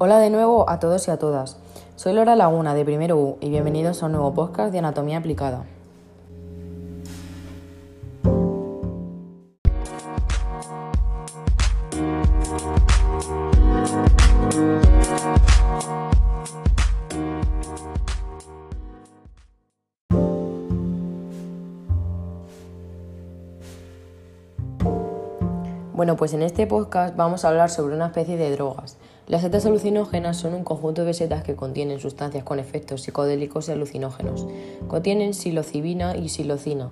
Hola de nuevo a todos y a todas. Soy Laura Laguna de Primero U y bienvenidos a un nuevo podcast de Anatomía Aplicada. Bueno, pues en este podcast vamos a hablar sobre una especie de drogas. Las setas alucinógenas son un conjunto de setas que contienen sustancias con efectos psicodélicos y alucinógenos. Contienen psilocibina y psilocina,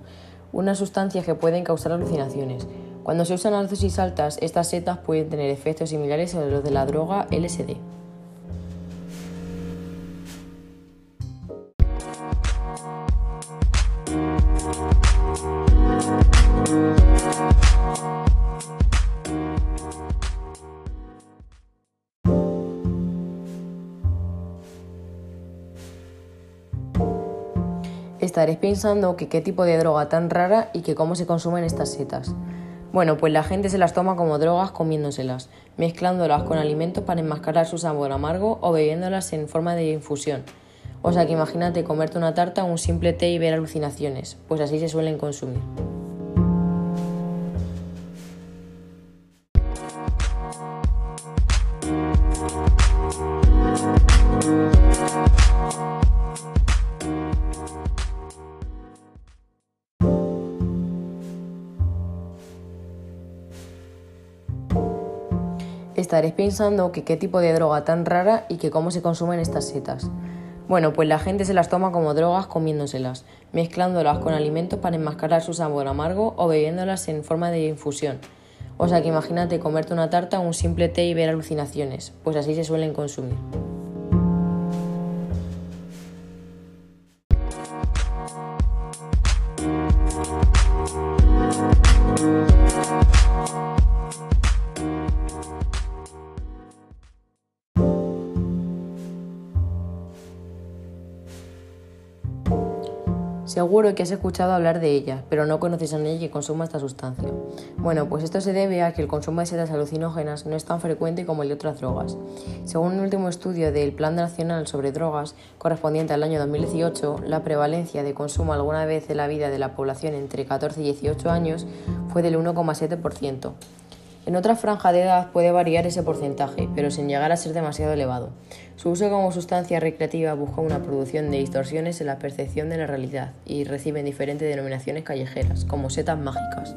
unas sustancias que pueden causar alucinaciones. Cuando se usan a dosis altas, estas setas pueden tener efectos similares a los de la droga LSD. Estaréis pensando que qué tipo de droga tan rara y que cómo se consumen estas setas. Bueno, pues la gente se las toma como drogas comiéndoselas, mezclándolas con alimentos para enmascarar su sabor amargo o bebiéndolas en forma de infusión. O sea que imagínate comerte una tarta o un simple té y ver alucinaciones, pues así se suelen consumir. Estaréis pensando que qué tipo de droga tan rara y que cómo se consumen estas setas. Bueno, pues la gente se las toma como drogas comiéndoselas, mezclándolas con alimentos para enmascarar su sabor amargo o bebiéndolas en forma de infusión. O sea que imagínate comerte una tarta o un simple té y ver alucinaciones, pues así se suelen consumir. Seguro que has escuchado hablar de ella, pero no conoces a nadie que consuma esta sustancia. Bueno, pues esto se debe a que el consumo de setas alucinógenas no es tan frecuente como el de otras drogas. Según un último estudio del Plan Nacional sobre Drogas, correspondiente al año 2018, la prevalencia de consumo alguna vez en la vida de la población entre 14 y 18 años fue del 1,7%. En otra franja de edad puede variar ese porcentaje, pero sin llegar a ser demasiado elevado. Su uso como sustancia recreativa busca una producción de distorsiones en la percepción de la realidad y reciben diferentes denominaciones callejeras, como setas mágicas.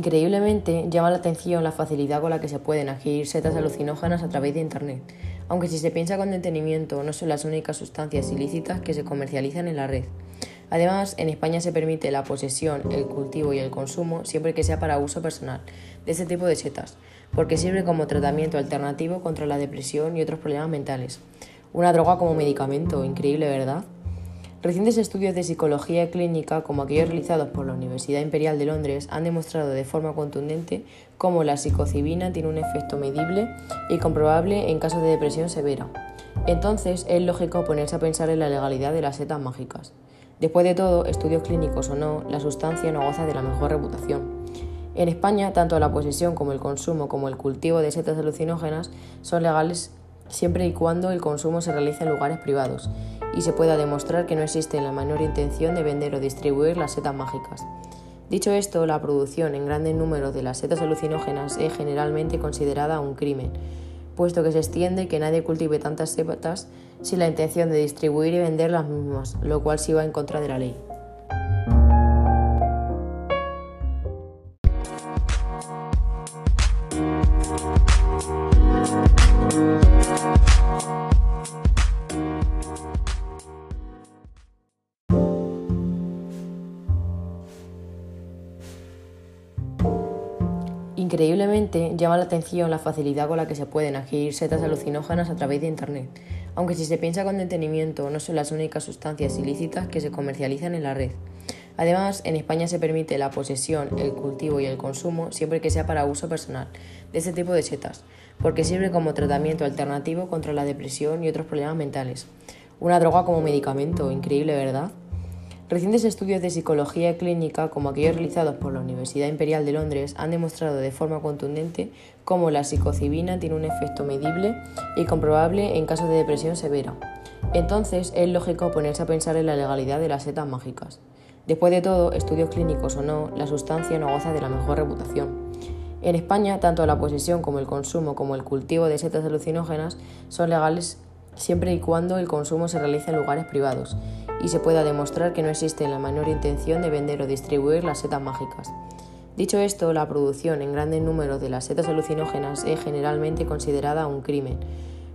Increíblemente, llama la atención la facilidad con la que se pueden adquirir setas alucinógenas a través de Internet, aunque si se piensa con detenimiento no son las únicas sustancias ilícitas que se comercializan en la red. Además, en España se permite la posesión, el cultivo y el consumo siempre que sea para uso personal de este tipo de setas, porque sirve como tratamiento alternativo contra la depresión y otros problemas mentales. Una droga como medicamento, increíble, ¿verdad? Recientes estudios de psicología clínica, como aquellos realizados por la Universidad Imperial de Londres, han demostrado de forma contundente cómo la psicocibina tiene un efecto medible y comprobable en casos de depresión severa. Entonces, es lógico ponerse a pensar en la legalidad de las setas mágicas. Después de todo, estudios clínicos o no, la sustancia no goza de la mejor reputación. En España, tanto la posesión como el consumo como el cultivo de setas alucinógenas son legales siempre y cuando el consumo se realice en lugares privados y se pueda demostrar que no existe la menor intención de vender o distribuir las setas mágicas. Dicho esto, la producción en grandes números de las setas alucinógenas es generalmente considerada un crimen, puesto que se extiende que nadie cultive tantas setas sin la intención de distribuir y vender las mismas, lo cual sí va en contra de la ley. Increíblemente, llama la atención la facilidad con la que se pueden adquirir setas alucinógenas a través de Internet, aunque si se piensa con detenimiento no son las únicas sustancias ilícitas que se comercializan en la red. Además, en España se permite la posesión, el cultivo y el consumo siempre que sea para uso personal de este tipo de setas, porque sirve como tratamiento alternativo contra la depresión y otros problemas mentales. Una droga como medicamento, increíble, ¿verdad? Recientes estudios de psicología clínica, como aquellos realizados por la Universidad Imperial de Londres, han demostrado de forma contundente cómo la psicocibina tiene un efecto medible y comprobable en casos de depresión severa. Entonces, es lógico ponerse a pensar en la legalidad de las setas mágicas. Después de todo, estudios clínicos o no, la sustancia no goza de la mejor reputación. En España, tanto la posesión como el consumo como el cultivo de setas alucinógenas son legales siempre y cuando el consumo se realice en lugares privados y se pueda demostrar que no existe la menor intención de vender o distribuir las setas mágicas. Dicho esto, la producción en grandes números de las setas alucinógenas es generalmente considerada un crimen,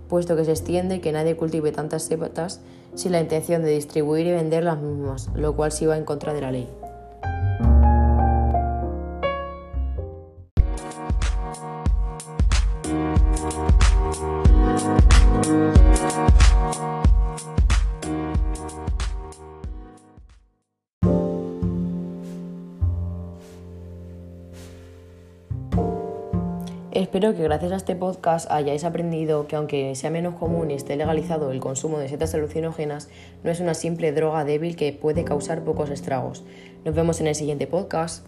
puesto que se extiende que nadie cultive tantas setas sin la intención de distribuir y vender las mismas, lo cual sí va en contra de la ley. Espero que gracias a este podcast hayáis aprendido que aunque sea menos común y esté legalizado el consumo de setas alucinógenas, no es una simple droga débil que puede causar pocos estragos. Nos vemos en el siguiente podcast.